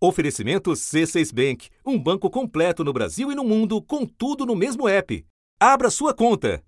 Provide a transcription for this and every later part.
Oferecimento C6 Bank, um banco completo no Brasil e no mundo, com tudo no mesmo app. Abra sua conta.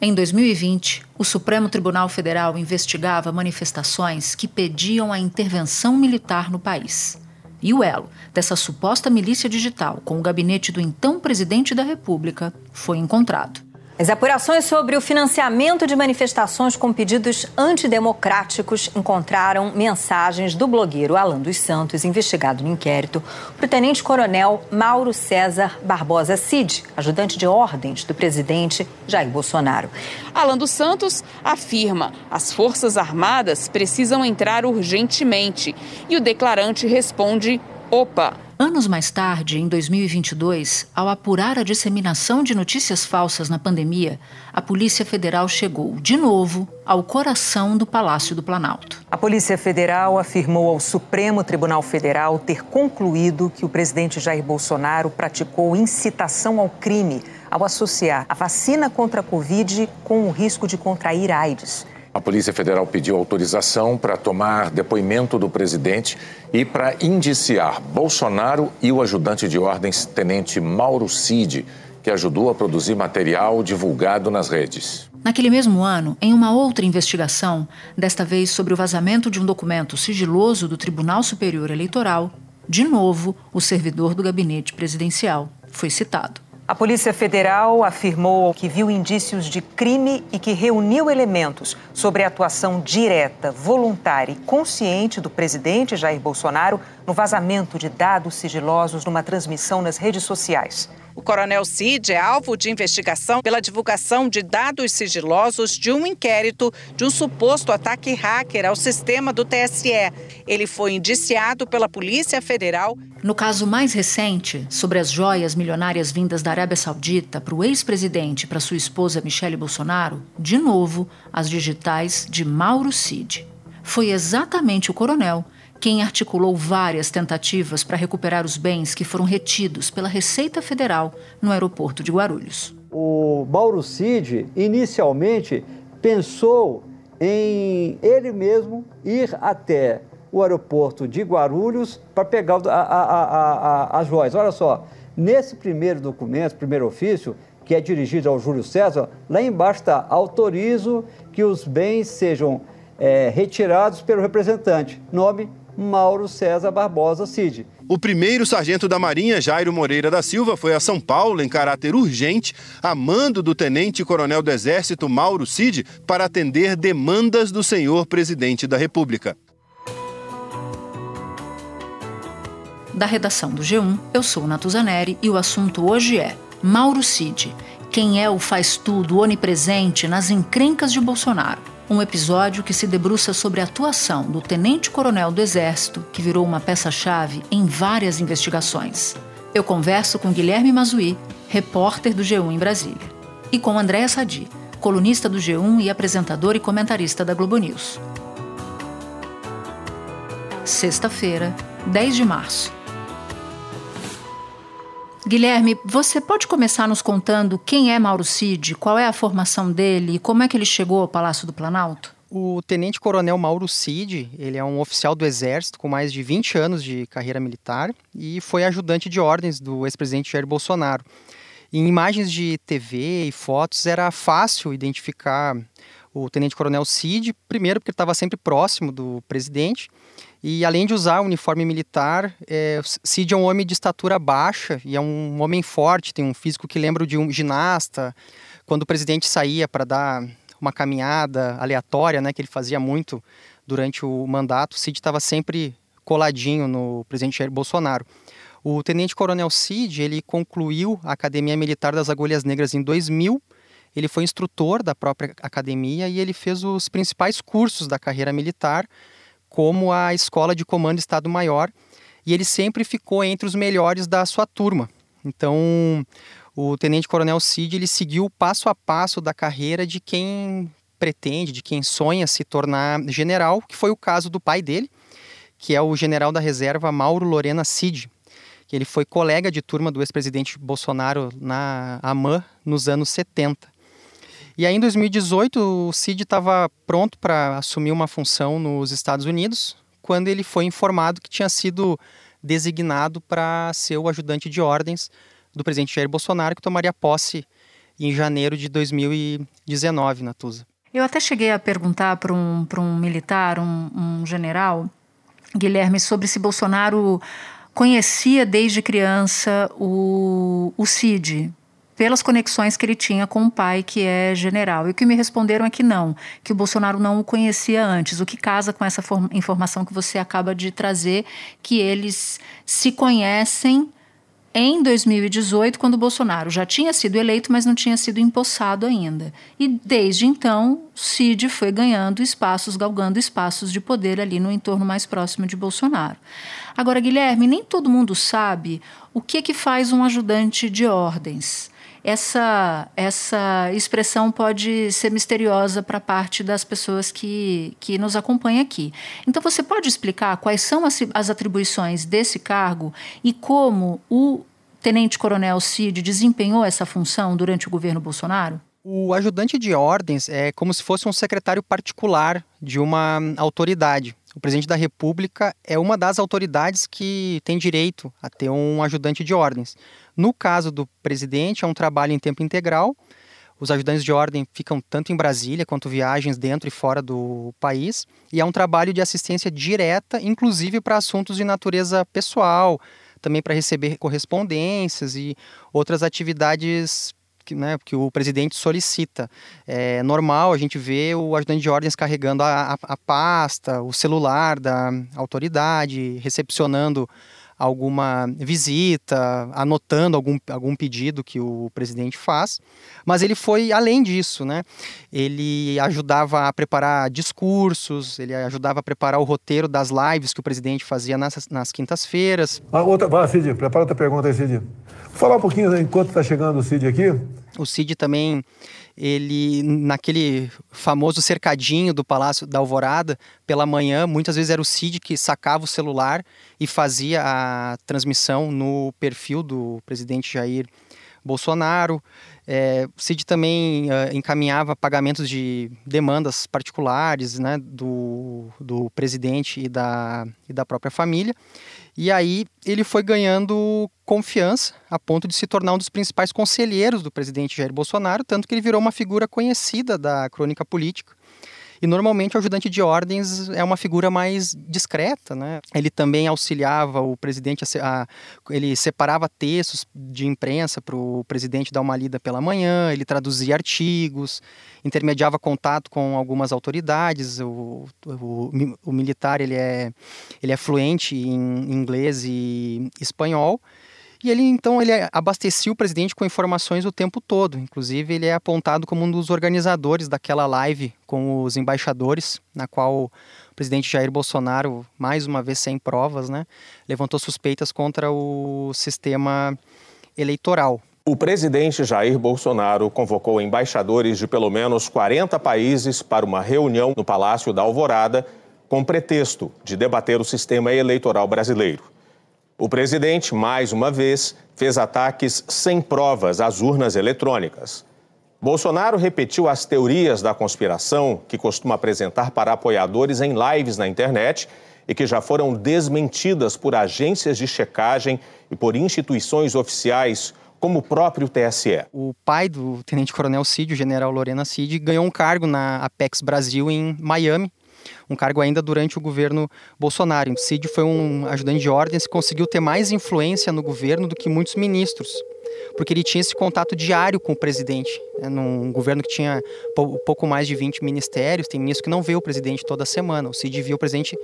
Em 2020, o Supremo Tribunal Federal investigava manifestações que pediam a intervenção militar no país. E o elo dessa suposta milícia digital com o gabinete do então presidente da República foi encontrado. As apurações sobre o financiamento de manifestações com pedidos antidemocráticos encontraram mensagens do blogueiro Alan dos Santos, investigado no inquérito, para o tenente-coronel Mauro César Barbosa Cid, ajudante de ordens do presidente Jair Bolsonaro. Alan dos Santos afirma as Forças Armadas precisam entrar urgentemente e o declarante responde: opa. Anos mais tarde, em 2022, ao apurar a disseminação de notícias falsas na pandemia, a Polícia Federal chegou, de novo, ao coração do Palácio do Planalto. A Polícia Federal afirmou ao Supremo Tribunal Federal ter concluído que o presidente Jair Bolsonaro praticou incitação ao crime ao associar a vacina contra a Covid com o risco de contrair AIDS. A Polícia Federal pediu autorização para tomar depoimento do presidente e para indiciar Bolsonaro e o ajudante de ordens, tenente Mauro Cid, que ajudou a produzir material divulgado nas redes. Naquele mesmo ano, em uma outra investigação, desta vez sobre o vazamento de um documento sigiloso do Tribunal Superior Eleitoral, de novo, o servidor do gabinete presidencial foi citado. A Polícia Federal afirmou que viu indícios de crime e que reuniu elementos sobre a atuação direta, voluntária e consciente do presidente Jair Bolsonaro no vazamento de dados sigilosos numa transmissão nas redes sociais. O coronel Cid é alvo de investigação pela divulgação de dados sigilosos de um inquérito de um suposto ataque hacker ao sistema do TSE. Ele foi indiciado pela Polícia Federal. No caso mais recente, sobre as joias milionárias vindas da Arábia Saudita para o ex-presidente e para sua esposa Michele Bolsonaro, de novo, as digitais de Mauro Cid. Foi exatamente o coronel quem articulou várias tentativas para recuperar os bens que foram retidos pela Receita Federal no aeroporto de Guarulhos. O Mauro Cid, inicialmente, pensou em ele mesmo ir até o aeroporto de Guarulhos para pegar a, a, a, as joias. Olha só, nesse primeiro documento, primeiro ofício, que é dirigido ao Júlio César, lá embaixo está: autorizo que os bens sejam é, retirados pelo representante. Nome Mauro César Barbosa Cid. O primeiro sargento da Marinha, Jairo Moreira da Silva, foi a São Paulo em caráter urgente, a mando do tenente-coronel do Exército Mauro Cid, para atender demandas do senhor presidente da República. Da redação do G1, eu sou Natuzaneri e o assunto hoje é Mauro Cid, quem é o faz tudo onipresente nas encrencas de Bolsonaro um episódio que se debruça sobre a atuação do tenente-coronel do Exército, que virou uma peça-chave em várias investigações. Eu converso com Guilherme Mazui, repórter do G1 em Brasília, e com Andréa Sadi, colunista do G1 e apresentador e comentarista da Globo News. Sexta-feira, 10 de março. Guilherme, você pode começar nos contando quem é Mauro Cid, qual é a formação dele e como é que ele chegou ao Palácio do Planalto? O tenente-coronel Mauro Cid, ele é um oficial do Exército com mais de 20 anos de carreira militar e foi ajudante de ordens do ex-presidente Jair Bolsonaro. Em imagens de TV e fotos era fácil identificar o tenente-coronel Cid, primeiro porque ele estava sempre próximo do presidente e além de usar o uniforme militar, é, Cid é um homem de estatura baixa e é um homem forte, tem um físico que lembra de um ginasta. Quando o presidente saía para dar uma caminhada aleatória, né, que ele fazia muito durante o mandato, Cid estava sempre coladinho no presidente Jair Bolsonaro. O tenente-coronel Cid, ele concluiu a Academia Militar das Agulhas Negras em 2000. Ele foi instrutor da própria academia e ele fez os principais cursos da carreira militar, como a Escola de Comando Estado-Maior, e ele sempre ficou entre os melhores da sua turma. Então, o tenente-coronel Cid ele seguiu o passo a passo da carreira de quem pretende, de quem sonha se tornar general, que foi o caso do pai dele, que é o general da reserva Mauro Lorena Cid, ele foi colega de turma do ex-presidente Bolsonaro na AMAN nos anos 70. E aí, em 2018, o Cid estava pronto para assumir uma função nos Estados Unidos, quando ele foi informado que tinha sido designado para ser o ajudante de ordens do presidente Jair Bolsonaro, que tomaria posse em janeiro de 2019, Natuza. Eu até cheguei a perguntar para um, um militar, um, um general, Guilherme, sobre se Bolsonaro conhecia desde criança o, o CID, pelas conexões que ele tinha com o pai, que é general. E o que me responderam é que não, que o Bolsonaro não o conhecia antes, o que casa com essa informação que você acaba de trazer, que eles se conhecem em 2018, quando Bolsonaro já tinha sido eleito, mas não tinha sido empossado ainda. E desde então, Cid foi ganhando espaços, galgando espaços de poder ali no entorno mais próximo de Bolsonaro. Agora, Guilherme, nem todo mundo sabe o que, que faz um ajudante de ordens. Essa, essa expressão pode ser misteriosa para parte das pessoas que, que nos acompanham aqui. Então, você pode explicar quais são as, as atribuições desse cargo e como o tenente-coronel Cid desempenhou essa função durante o governo Bolsonaro? O ajudante de ordens é como se fosse um secretário particular de uma autoridade. O presidente da República é uma das autoridades que tem direito a ter um ajudante de ordens. No caso do presidente, é um trabalho em tempo integral. Os ajudantes de ordem ficam tanto em Brasília quanto viagens dentro e fora do país. E é um trabalho de assistência direta, inclusive para assuntos de natureza pessoal, também para receber correspondências e outras atividades que, né, que o presidente solicita. É normal a gente ver o ajudante de ordens carregando a, a, a pasta, o celular da autoridade, recepcionando alguma visita, anotando algum, algum pedido que o presidente faz, mas ele foi além disso, né? Ele ajudava a preparar discursos, ele ajudava a preparar o roteiro das lives que o presidente fazia nas, nas quintas-feiras. Ah, outra, vai, Cid, prepara outra pergunta aí, Cid. Vou falar um pouquinho enquanto está chegando o Cid aqui. O Cid também ele naquele famoso cercadinho do Palácio da Alvorada, pela manhã, muitas vezes era o Cid que sacava o celular e fazia a transmissão no perfil do presidente Jair Bolsonaro. É, o Cid também uh, encaminhava pagamentos de demandas particulares né, do, do presidente e da, e da própria família. E aí ele foi ganhando confiança a ponto de se tornar um dos principais conselheiros do presidente Jair Bolsonaro, tanto que ele virou uma figura conhecida da crônica política. E normalmente o ajudante de ordens é uma figura mais discreta, né? Ele também auxiliava o presidente, a, a, ele separava textos de imprensa para o presidente dar uma lida pela manhã, ele traduzia artigos, intermediava contato com algumas autoridades. O, o, o militar ele é, ele é fluente em inglês e espanhol. E ele então ele abastecia o presidente com informações o tempo todo. Inclusive ele é apontado como um dos organizadores daquela live com os embaixadores, na qual o presidente Jair Bolsonaro, mais uma vez sem provas, né, levantou suspeitas contra o sistema eleitoral. O presidente Jair Bolsonaro convocou embaixadores de pelo menos 40 países para uma reunião no Palácio da Alvorada com pretexto de debater o sistema eleitoral brasileiro. O presidente, mais uma vez, fez ataques sem provas às urnas eletrônicas. Bolsonaro repetiu as teorias da conspiração que costuma apresentar para apoiadores em lives na internet e que já foram desmentidas por agências de checagem e por instituições oficiais como o próprio TSE. O pai do tenente-coronel Cid, o general Lorena Cid, ganhou um cargo na Apex Brasil em Miami um cargo ainda durante o governo Bolsonaro. O Cid foi um ajudante de ordens que conseguiu ter mais influência no governo do que muitos ministros porque ele tinha esse contato diário com o presidente. Né? Num governo que tinha pouco mais de 20 ministérios, tem ministro que não vê o presidente toda semana. O Cid viu o presidente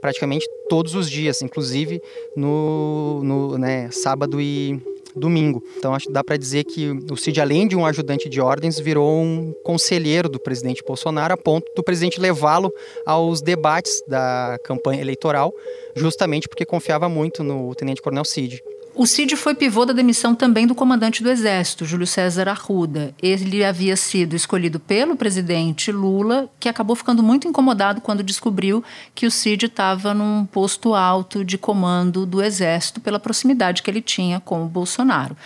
praticamente todos os dias, inclusive no, no né, sábado e domingo. Então acho que dá para dizer que o Cid, além de um ajudante de ordens, virou um conselheiro do presidente Bolsonaro, a ponto do presidente levá-lo aos debates da campanha eleitoral, justamente porque confiava muito no tenente-coronel Cid. O Cid foi pivô da demissão também do comandante do Exército, Júlio César Arruda. Ele havia sido escolhido pelo presidente Lula, que acabou ficando muito incomodado quando descobriu que o Cid estava num posto alto de comando do Exército pela proximidade que ele tinha com o Bolsonaro.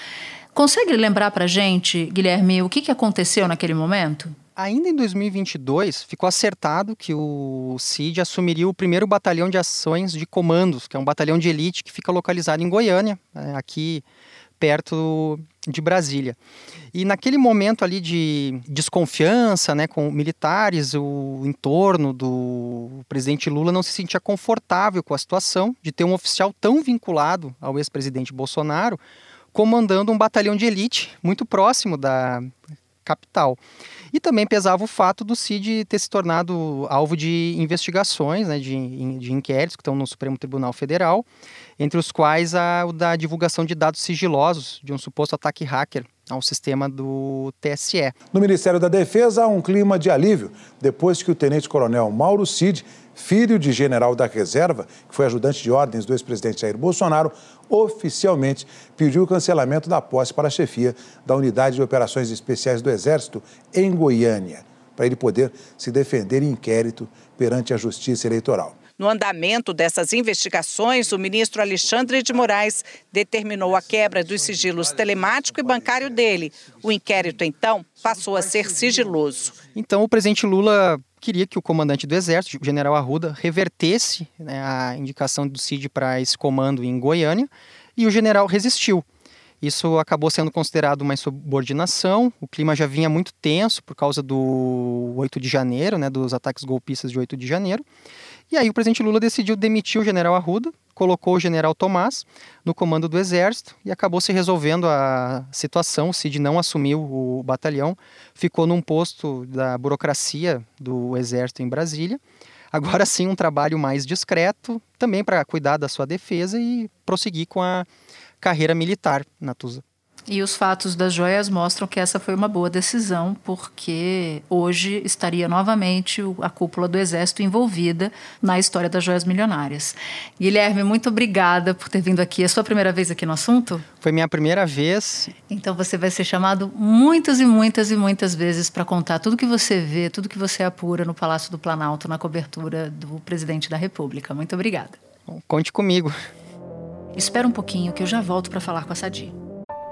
Consegue lembrar para gente, Guilherme, o que, que aconteceu naquele momento? Ainda em 2022, ficou acertado que o CID assumiria o primeiro batalhão de ações de comandos, que é um batalhão de elite que fica localizado em Goiânia, né, aqui perto de Brasília. E naquele momento ali de desconfiança né, com militares, o entorno do presidente Lula não se sentia confortável com a situação de ter um oficial tão vinculado ao ex-presidente Bolsonaro comandando um batalhão de elite muito próximo da capital. E também pesava o fato do CID ter se tornado alvo de investigações, né, de, de inquéritos que estão no Supremo Tribunal Federal, entre os quais a, o da divulgação de dados sigilosos de um suposto ataque hacker ao sistema do TSE. No Ministério da Defesa há um clima de alívio depois que o tenente-coronel Mauro Cid, filho de general da reserva, que foi ajudante de ordens do ex-presidente Jair Bolsonaro, oficialmente pediu o cancelamento da posse para a chefia da Unidade de Operações Especiais do Exército em Goiânia, para ele poder se defender em inquérito perante a Justiça Eleitoral. No andamento dessas investigações, o ministro Alexandre de Moraes determinou a quebra dos sigilos telemático e bancário dele. O inquérito, então, passou a ser sigiloso. Então, o presidente Lula queria que o comandante do Exército, o general Arruda, revertesse né, a indicação do CID para esse comando em Goiânia e o general resistiu. Isso acabou sendo considerado uma insubordinação. O clima já vinha muito tenso por causa do 8 de janeiro, né, dos ataques golpistas de 8 de janeiro. E aí o presidente Lula decidiu demitir o general Arruda, colocou o general Tomás no comando do exército e acabou se resolvendo a situação. O Cid não assumiu o batalhão, ficou num posto da burocracia do exército em Brasília. Agora sim, um trabalho mais discreto, também para cuidar da sua defesa e prosseguir com a carreira militar na Tusa. E os fatos das joias mostram que essa foi uma boa decisão, porque hoje estaria novamente a cúpula do Exército envolvida na história das joias milionárias. Guilherme, muito obrigada por ter vindo aqui. É a sua primeira vez aqui no assunto? Foi minha primeira vez. Então você vai ser chamado muitas e muitas e muitas vezes para contar tudo que você vê, tudo que você apura no Palácio do Planalto na cobertura do presidente da República. Muito obrigada. Bom, conte comigo. Espera um pouquinho que eu já volto para falar com a Sadi.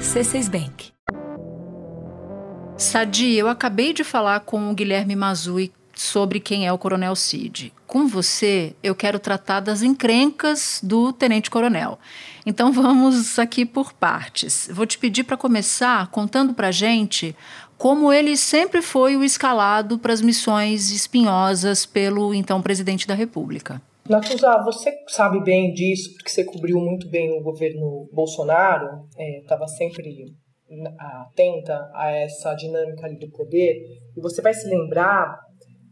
C6 Bank. Sadi, eu acabei de falar com o Guilherme Mazui sobre quem é o Coronel Cid. Com você, eu quero tratar das encrencas do Tenente Coronel. Então vamos aqui por partes. Vou te pedir para começar contando para gente como ele sempre foi o escalado para as missões espinhosas pelo então presidente da República. Natuza, você sabe bem disso, porque você cobriu muito bem o governo Bolsonaro, estava é, sempre atenta a essa dinâmica ali do poder, e você vai se lembrar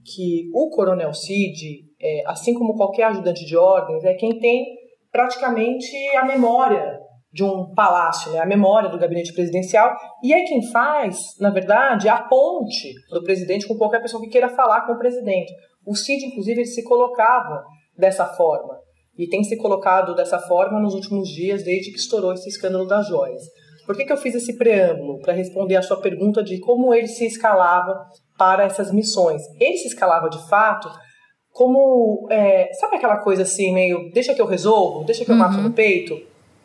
que o Coronel Cid, é, assim como qualquer ajudante de ordens, é quem tem praticamente a memória de um palácio, né? a memória do gabinete presidencial, e é quem faz, na verdade, a ponte do presidente com qualquer pessoa que queira falar com o presidente. O Cid, inclusive, ele se colocava dessa forma, e tem se colocado dessa forma nos últimos dias, desde que estourou esse escândalo das joias. Por que, que eu fiz esse preâmbulo? Para responder a sua pergunta de como ele se escalava para essas missões. Ele se escalava de fato como. É, sabe aquela coisa assim, meio. Deixa que eu resolvo, deixa que eu mato uhum. no peito?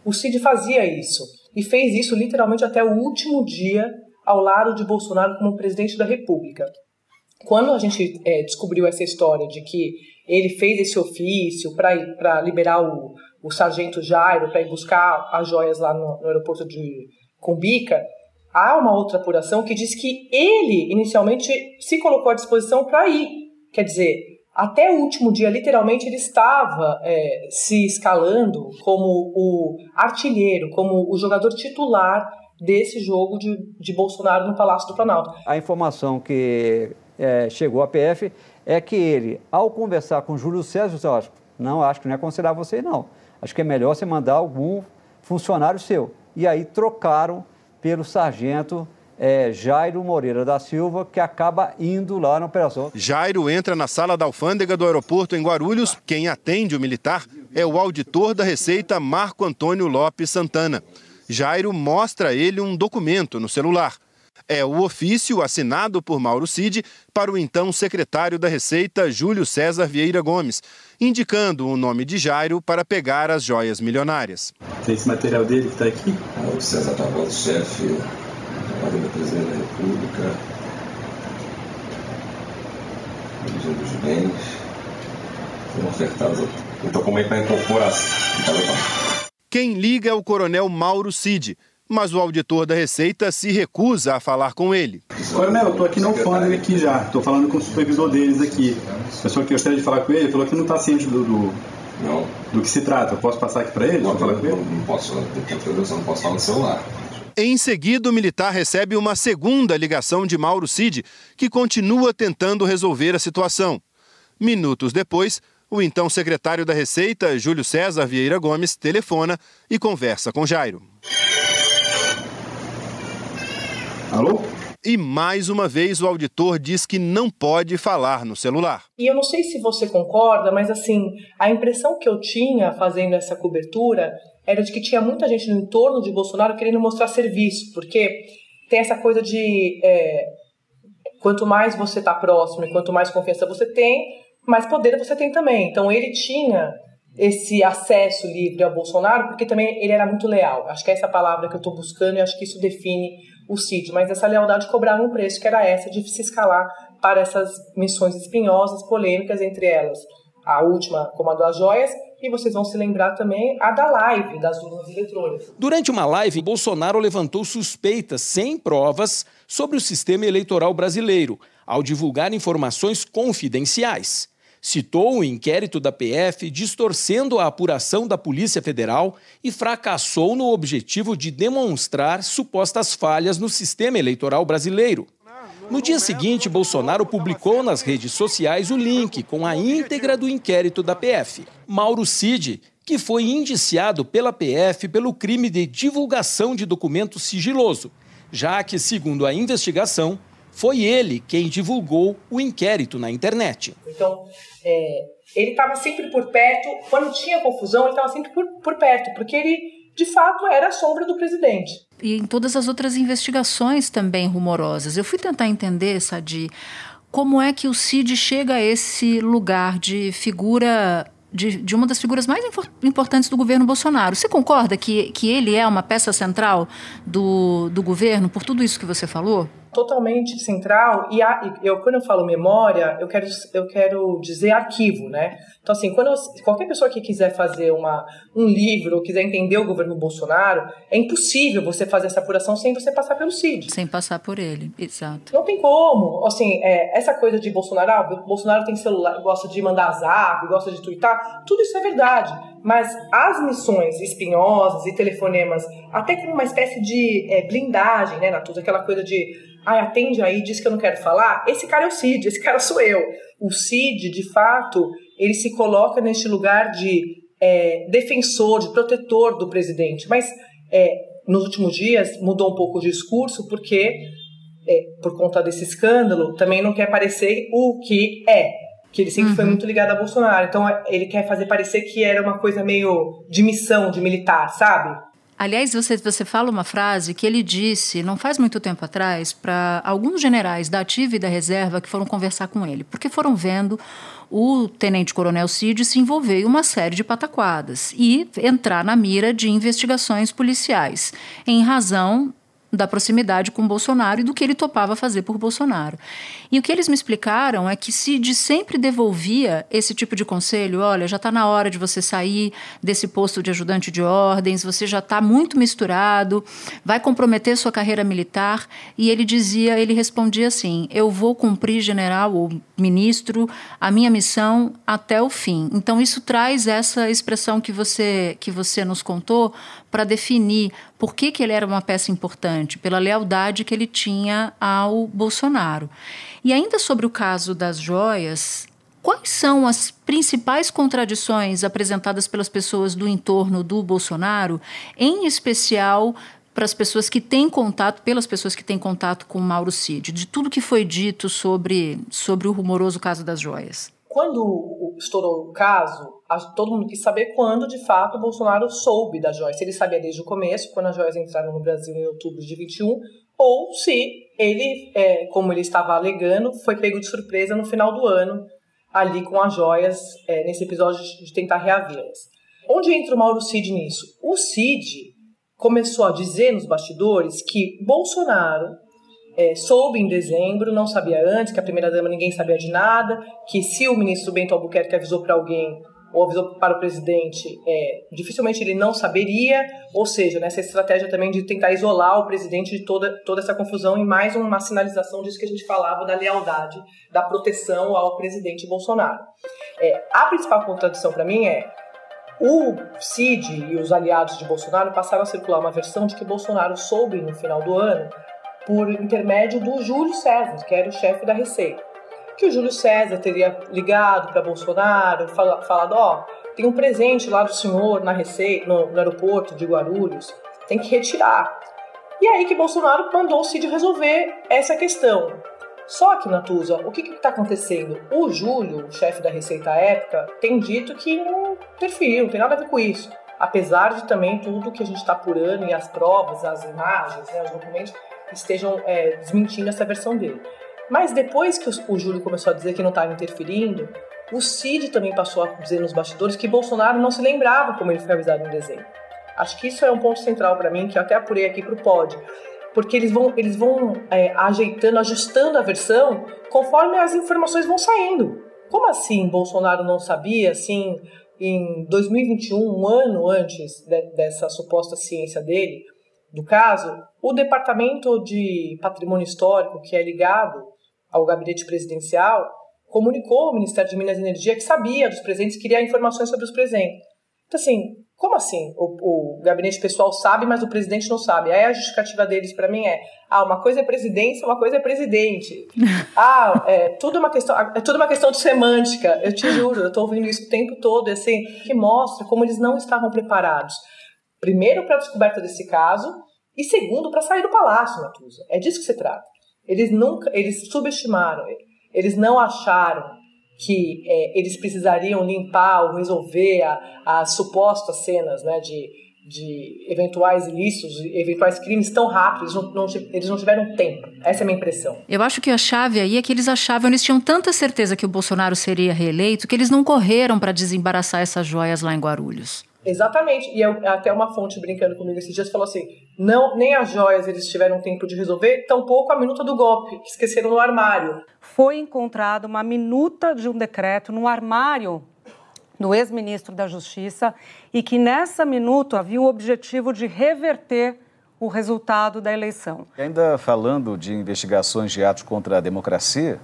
O Cid fazia isso. E fez isso literalmente até o último dia ao lado de Bolsonaro como presidente da República. Quando a gente é, descobriu essa história de que ele fez esse ofício para liberar o, o sargento Jairo para ir buscar as joias lá no, no aeroporto de Cumbica, há uma outra apuração que diz que ele inicialmente se colocou à disposição para ir. Quer dizer, até o último dia, literalmente, ele estava é, se escalando como o artilheiro, como o jogador titular desse jogo de, de Bolsonaro no Palácio do Planalto. A informação que é, chegou à PF é que ele, ao conversar com Júlio César, disse, acho, não, acho que não é considerar você não. Acho que é melhor você mandar algum funcionário seu. E aí trocaram pelo sargento é Jairo Moreira da Silva, que acaba indo lá na operação. Jairo entra na sala da alfândega do aeroporto em Guarulhos. Quem atende o militar é o auditor da Receita, Marco Antônio Lopes Santana. Jairo mostra a ele um documento no celular. É o ofício assinado por Mauro Cid para o então secretário da Receita, Júlio César Vieira Gomes, indicando o nome de Jairo para pegar as joias milionárias. Tem esse material dele que está aqui? É o César Tavares, chefe do Presidente da República, dos bens, foram ofertados. Então, como é para incorporação? Quem liga é o coronel Mauro Cid, mas o auditor da Receita se recusa a falar com ele. Coronel, eu estou aqui no alfândega aqui já, estou falando com o supervisor deles aqui. A pessoa que gostaria de falar com ele falou que não está ciente do, do, não. do que se trata. Eu posso passar aqui para ele? Não, falar com ele? não posso, eu não posso falar no celular. Em seguida, o militar recebe uma segunda ligação de Mauro Cid, que continua tentando resolver a situação. Minutos depois, o então secretário da Receita, Júlio César Vieira Gomes, telefona e conversa com Jairo. Alô? E mais uma vez o auditor diz que não pode falar no celular. E eu não sei se você concorda, mas assim, a impressão que eu tinha fazendo essa cobertura era de que tinha muita gente no entorno de Bolsonaro querendo mostrar serviço, porque tem essa coisa de é, quanto mais você está próximo e quanto mais confiança você tem, mais poder você tem também. Então ele tinha esse acesso livre ao Bolsonaro, porque também ele era muito leal. Acho que é essa palavra que eu estou buscando e acho que isso define o Cid. Mas essa lealdade cobrava um preço, que era essa de se escalar para essas missões espinhosas, polêmicas, entre elas a última como a das joias, e vocês vão se lembrar também a da live das urnas eletrônicas. Durante uma live, Bolsonaro levantou suspeitas sem provas sobre o sistema eleitoral brasileiro, ao divulgar informações confidenciais. Citou o inquérito da PF distorcendo a apuração da Polícia Federal e fracassou no objetivo de demonstrar supostas falhas no sistema eleitoral brasileiro. No dia seguinte, Bolsonaro publicou nas redes sociais o link com a íntegra do inquérito da PF. Mauro Cid, que foi indiciado pela PF pelo crime de divulgação de documento sigiloso, já que, segundo a investigação, foi ele quem divulgou o inquérito na internet. Então, é, ele estava sempre por perto, quando tinha confusão, ele estava sempre por, por perto, porque ele de fato era a sombra do presidente. E em todas as outras investigações também rumorosas. Eu fui tentar entender, Sadi, como é que o Cid chega a esse lugar de figura de, de, uma das figuras mais importantes do governo Bolsonaro. Você concorda que, que ele é uma peça central do, do governo por tudo isso que você falou? Totalmente central e, a, eu quando eu falo memória eu quero eu quero dizer arquivo né? Então assim quando eu, qualquer pessoa que quiser fazer uma um livro ou quiser entender o governo Bolsonaro é impossível você fazer essa apuração sem você passar pelo Cid sem passar por ele exato. Não tem como. Assim é, essa coisa de Bolsonaro ah, Bolsonaro tem celular gosta de mandar zap gosta de twittar tudo isso é verdade mas as missões espinhosas e telefonemas até com uma espécie de é, blindagem né Natuza aquela coisa de ah, atende aí, diz que eu não quero falar. Esse cara é o Cid, esse cara sou eu. O Cid, de fato, ele se coloca neste lugar de é, defensor, de protetor do presidente. Mas é, nos últimos dias mudou um pouco o discurso, porque, é, por conta desse escândalo, também não quer parecer o que é. Que ele sempre uhum. foi muito ligado a Bolsonaro. Então ele quer fazer parecer que era uma coisa meio de missão, de militar, sabe? Aliás, você, você fala uma frase que ele disse não faz muito tempo atrás para alguns generais da ativa e da reserva que foram conversar com ele, porque foram vendo o tenente-coronel Cid se envolver em uma série de pataquadas e entrar na mira de investigações policiais, em razão da proximidade com Bolsonaro e do que ele topava fazer por Bolsonaro. E o que eles me explicaram é que Cid sempre devolvia esse tipo de conselho: olha, já está na hora de você sair desse posto de ajudante de ordens, você já está muito misturado, vai comprometer sua carreira militar. E ele dizia, ele respondia assim: eu vou cumprir, general ou ministro, a minha missão até o fim. Então isso traz essa expressão que você que você nos contou para definir por que, que ele era uma peça importante, pela lealdade que ele tinha ao Bolsonaro. E ainda sobre o caso das joias, quais são as principais contradições apresentadas pelas pessoas do entorno do Bolsonaro, em especial para as pessoas que têm contato, pelas pessoas que têm contato com Mauro Cid, de tudo que foi dito sobre, sobre o rumoroso caso das joias? Quando estourou o caso, todo mundo quis saber quando, de fato, o Bolsonaro soube das joias. Se ele sabia desde o começo, quando as joias entraram no Brasil em outubro de 21, ou se ele, é, como ele estava alegando, foi pego de surpresa no final do ano, ali com as joias, é, nesse episódio de tentar reavê-las. Onde entra o Mauro Cid nisso? O Cid começou a dizer nos bastidores que Bolsonaro é, soube em dezembro, não sabia antes, que a primeira-dama ninguém sabia de nada, que se o ministro Bento Albuquerque avisou para alguém ou avisou para o presidente, é, dificilmente ele não saberia, ou seja, nessa estratégia também de tentar isolar o presidente de toda, toda essa confusão e mais uma sinalização disso que a gente falava da lealdade, da proteção ao presidente Bolsonaro. É, a principal contradição para mim é o Cid e os aliados de Bolsonaro passaram a circular uma versão de que Bolsonaro soube no final do ano por intermédio do Júlio César, que era o chefe da Receita que o Júlio César teria ligado para Bolsonaro, falado, ó, oh, tem um presente lá do senhor na Receita, no, no aeroporto de Guarulhos, tem que retirar. E aí que Bolsonaro mandou o Cid resolver essa questão. Só que, Natuza, o que está acontecendo? O Júlio, o chefe da Receita à época, tem dito que não interferiu, não tem nada a ver com isso. Apesar de também tudo que a gente está apurando e as provas, as imagens, né, os documentos estejam é, desmentindo essa versão dele. Mas depois que o Júlio começou a dizer que não estava interferindo, o Cid também passou a dizer nos bastidores que Bolsonaro não se lembrava como ele foi avisado em dezembro. Acho que isso é um ponto central para mim, que eu até apurei aqui para o pod, porque eles vão, eles vão é, ajeitando, ajustando a versão conforme as informações vão saindo. Como assim Bolsonaro não sabia, assim, em 2021, um ano antes de, dessa suposta ciência dele, do caso, o Departamento de Patrimônio Histórico, que é ligado ao gabinete presidencial, comunicou ao Ministério de Minas e Energia que sabia dos presentes, queria informações sobre os presentes. Então, assim, como assim? O, o gabinete pessoal sabe, mas o presidente não sabe. Aí a justificativa deles para mim é: ah, uma coisa é presidência, uma coisa é presidente. ah, é tudo uma questão, é tudo uma questão de semântica. Eu te juro, eu tô ouvindo isso o tempo todo, assim, que mostra como eles não estavam preparados. Primeiro para a descoberta desse caso e segundo para sair do palácio, Natuza. É disso que se trata. Eles nunca, eles subestimaram, eles não acharam que é, eles precisariam limpar ou resolver as supostas cenas né, de, de eventuais ilícitos, eventuais crimes tão rápidos, eles não, não, eles não tiveram tempo. Essa é a minha impressão. Eu acho que a chave aí é que eles achavam, eles tinham tanta certeza que o Bolsonaro seria reeleito que eles não correram para desembaraçar essas joias lá em Guarulhos. Exatamente. E eu, até uma fonte brincando comigo esses dias falou assim: não, nem as joias eles tiveram tempo de resolver, tampouco a minuta do golpe, que esqueceram no armário. Foi encontrada uma minuta de um decreto no armário do ex-ministro da Justiça e que nessa minuta havia o objetivo de reverter o resultado da eleição. Ainda falando de investigações de atos contra a democracia,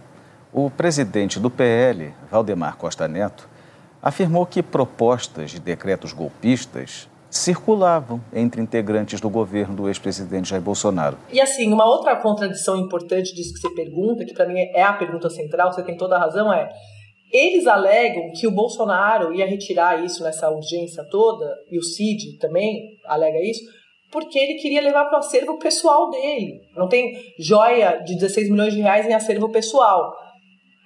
o presidente do PL, Valdemar Costa Neto, afirmou que propostas de decretos golpistas circulavam entre integrantes do governo do ex-presidente Jair Bolsonaro. E assim, uma outra contradição importante disso que você pergunta, que para mim é a pergunta central, você tem toda a razão, é eles alegam que o Bolsonaro ia retirar isso nessa urgência toda, e o Cid também alega isso, porque ele queria levar para o acervo pessoal dele. Não tem joia de 16 milhões de reais em acervo pessoal.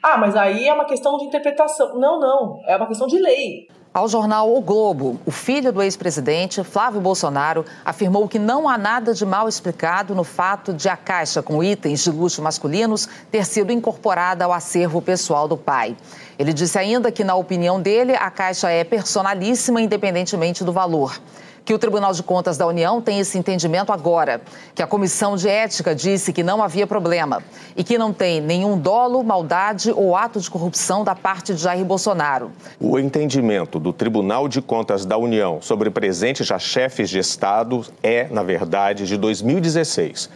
Ah, mas aí é uma questão de interpretação. Não, não. É uma questão de lei. Ao jornal O Globo, o filho do ex-presidente, Flávio Bolsonaro, afirmou que não há nada de mal explicado no fato de a caixa com itens de luxo masculinos ter sido incorporada ao acervo pessoal do pai. Ele disse ainda que, na opinião dele, a caixa é personalíssima, independentemente do valor que o Tribunal de Contas da União tem esse entendimento agora, que a Comissão de Ética disse que não havia problema e que não tem nenhum dolo, maldade ou ato de corrupção da parte de Jair Bolsonaro. O entendimento do Tribunal de Contas da União sobre presentes a chefes de Estado é, na verdade, de 2016.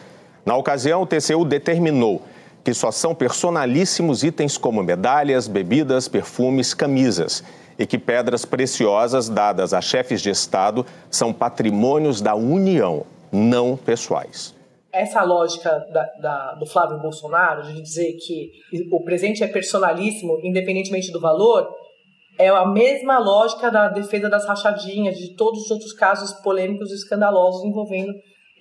Na ocasião, o TCU determinou que só são personalíssimos itens como medalhas, bebidas, perfumes, camisas e que pedras preciosas dadas a chefes de Estado são patrimônios da União, não pessoais. Essa lógica da, da, do Flávio Bolsonaro de dizer que o presente é personalíssimo, independentemente do valor, é a mesma lógica da defesa das rachadinhas, de todos os outros casos polêmicos e escandalosos envolvendo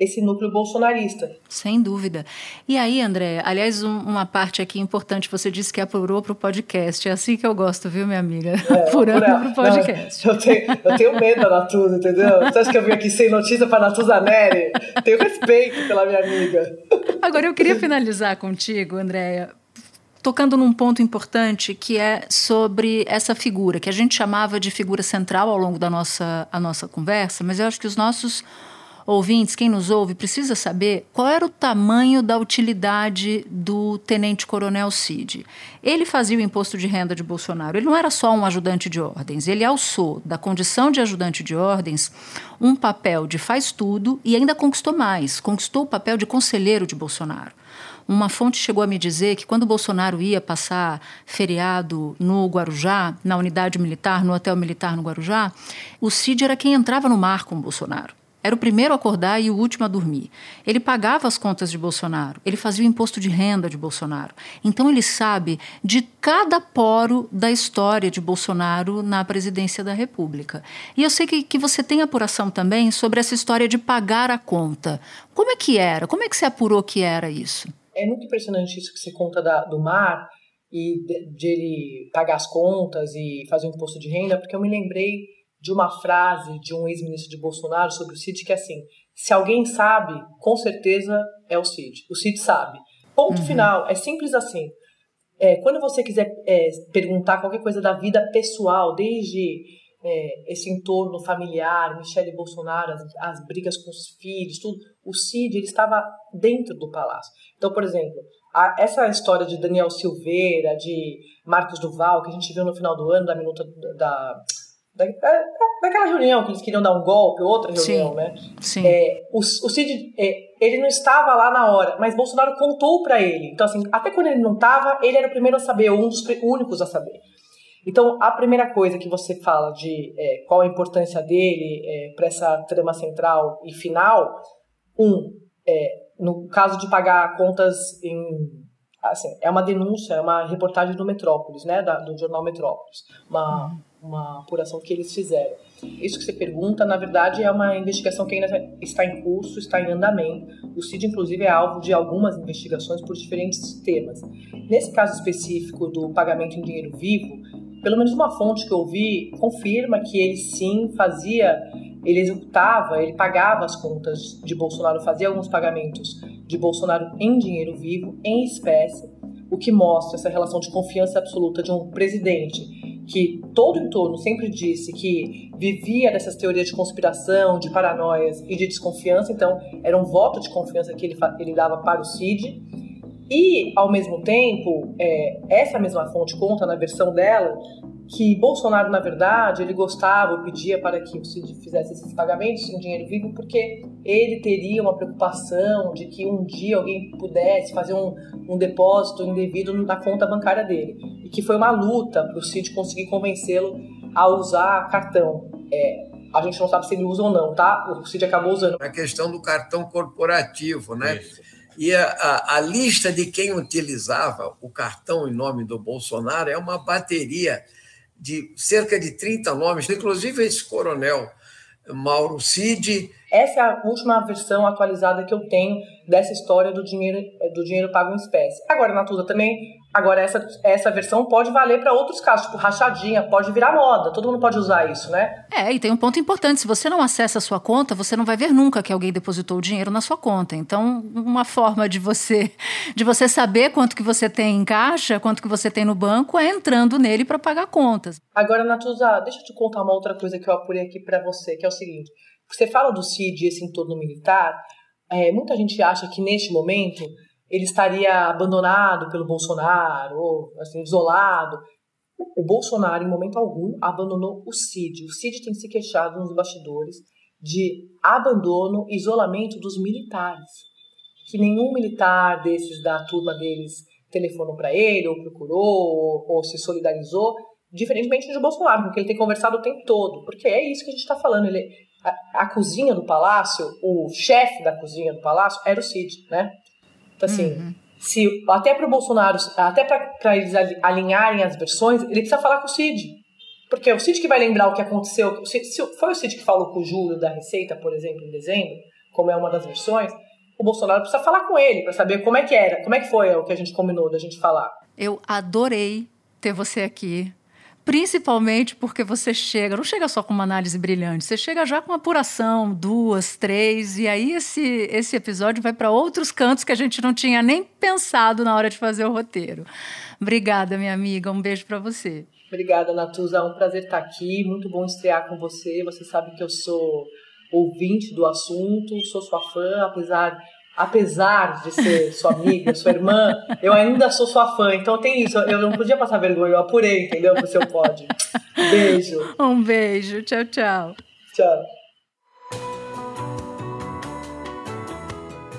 esse núcleo bolsonarista. Sem dúvida. E aí, André, aliás, um, uma parte aqui importante, você disse que apurou para o podcast. É assim que eu gosto, viu, minha amiga? É, Apurando para o podcast. Não, eu, tenho, eu tenho medo da Natuza, entendeu? Você acha que eu vim aqui sem notícia para Natuza Neri? Tenho respeito pela minha amiga. Agora, eu queria finalizar contigo, Andréia, tocando num ponto importante que é sobre essa figura, que a gente chamava de figura central ao longo da nossa, a nossa conversa, mas eu acho que os nossos ouvintes, quem nos ouve, precisa saber qual era o tamanho da utilidade do tenente-coronel Cid. Ele fazia o imposto de renda de Bolsonaro. Ele não era só um ajudante de ordens, ele alçou da condição de ajudante de ordens um papel de faz tudo e ainda conquistou mais conquistou o papel de conselheiro de Bolsonaro. Uma fonte chegou a me dizer que quando Bolsonaro ia passar feriado no Guarujá, na unidade militar, no hotel militar no Guarujá, o Cid era quem entrava no mar com Bolsonaro. Era o primeiro a acordar e o último a dormir. Ele pagava as contas de Bolsonaro, ele fazia o imposto de renda de Bolsonaro. Então ele sabe de cada poro da história de Bolsonaro na presidência da República. E eu sei que, que você tem apuração também sobre essa história de pagar a conta. Como é que era? Como é que você apurou que era isso? É muito impressionante isso que você conta da, do mar e de, de ele pagar as contas e fazer o imposto de renda, porque eu me lembrei de uma frase de um ex-ministro de Bolsonaro sobre o Cid que é assim: se alguém sabe, com certeza é o Cid. O Cid sabe. Ponto uhum. final. É simples assim. É, quando você quiser é, perguntar qualquer coisa da vida pessoal, desde é, esse entorno familiar, Michele Bolsonaro, as, as, brigas com os filhos, tudo, o Cid ele estava dentro do palácio. Então, por exemplo, a, essa história de Daniel Silveira, de Marcos Duval, que a gente viu no final do ano, da minuta da da, é, daquela reunião que eles queriam dar um golpe, outra reunião, sim, né? Sim. É, o, o Cid, é, ele não estava lá na hora, mas Bolsonaro contou para ele. Então, assim, até quando ele não estava, ele era o primeiro a saber, um dos únicos a saber. Então, a primeira coisa que você fala de é, qual a importância dele é, para essa trama central e final, um, é, no caso de pagar contas em assim, é uma denúncia, é uma reportagem do Metrópolis, né, da, do jornal Metrópolis, uma, uhum. Uma apuração que eles fizeram. Isso que você pergunta, na verdade, é uma investigação que ainda está em curso, está em andamento. O CID, inclusive, é alvo de algumas investigações por diferentes temas. Nesse caso específico do pagamento em dinheiro vivo, pelo menos uma fonte que eu vi confirma que ele sim fazia ele executava, ele pagava as contas de Bolsonaro, fazia alguns pagamentos de Bolsonaro em dinheiro vivo, em espécie, o que mostra essa relação de confiança absoluta de um presidente que todo o entorno sempre disse que vivia dessas teorias de conspiração, de paranoias e de desconfiança, então era um voto de confiança que ele, ele dava para o Cid. E, ao mesmo tempo, é, essa mesma fonte conta na versão dela que Bolsonaro, na verdade, ele gostava, pedia para que o Cid fizesse esses pagamentos em dinheiro vivo, porque ele teria uma preocupação de que um dia alguém pudesse fazer um, um depósito indevido na conta bancária dele. E que foi uma luta para o Cid conseguir convencê-lo a usar cartão. É, a gente não sabe se ele usa ou não, tá? O Cid acabou usando. A questão do cartão corporativo, né? Isso. E a, a, a, lista de quem utilizava o cartão em nome do Bolsonaro é uma bateria de cerca de 30 nomes, inclusive esse coronel Mauro Cid. Essa é a última versão atualizada que eu tenho dessa história do dinheiro, do dinheiro pago em espécie. Agora, Natuza, também Agora, essa, essa versão pode valer para outros casos, tipo rachadinha, pode virar moda, todo mundo pode usar isso, né? É, e tem um ponto importante: se você não acessa a sua conta, você não vai ver nunca que alguém depositou o dinheiro na sua conta. Então, uma forma de você de você saber quanto que você tem em caixa, quanto que você tem no banco, é entrando nele para pagar contas. Agora, Natuza, deixa eu te contar uma outra coisa que eu apurei aqui para você, que é o seguinte: você fala do CID, esse entorno militar, é, muita gente acha que neste momento ele estaria abandonado pelo Bolsonaro, ou assim, isolado. O Bolsonaro, em momento algum, abandonou o Cid. O Cid tem se queixado nos bastidores de abandono e isolamento dos militares. Que nenhum militar desses da turma deles telefonou para ele, ou procurou, ou, ou, se solidarizou, diferentemente de Bolsonaro, com quem ele tem conversado o tempo todo. Porque é isso que a gente está falando. Ele, a, a cozinha do palácio, o chefe da cozinha do palácio era o Cid, né? Então, assim, uhum. se, até para o Bolsonaro, até para eles alinharem as versões, ele precisa falar com o Cid. Porque é o Cid que vai lembrar o que aconteceu. Se foi o Cid que falou com o Júlio da Receita, por exemplo, em dezembro, como é uma das versões, o Bolsonaro precisa falar com ele para saber como é que era, como é que foi o que a gente combinou da gente falar. Eu adorei ter você aqui. Principalmente porque você chega, não chega só com uma análise brilhante, você chega já com uma apuração, duas, três, e aí esse, esse episódio vai para outros cantos que a gente não tinha nem pensado na hora de fazer o roteiro. Obrigada, minha amiga, um beijo para você. Obrigada, Natuza, é um prazer estar aqui, muito bom estrear com você. Você sabe que eu sou ouvinte do assunto, sou sua fã, apesar apesar de ser sua amiga, sua irmã, eu ainda sou sua fã. Então tem isso. Eu não podia passar vergonha, eu apurei, entendeu? Pro seu pódio. Beijo. Um beijo. Tchau, tchau. Tchau.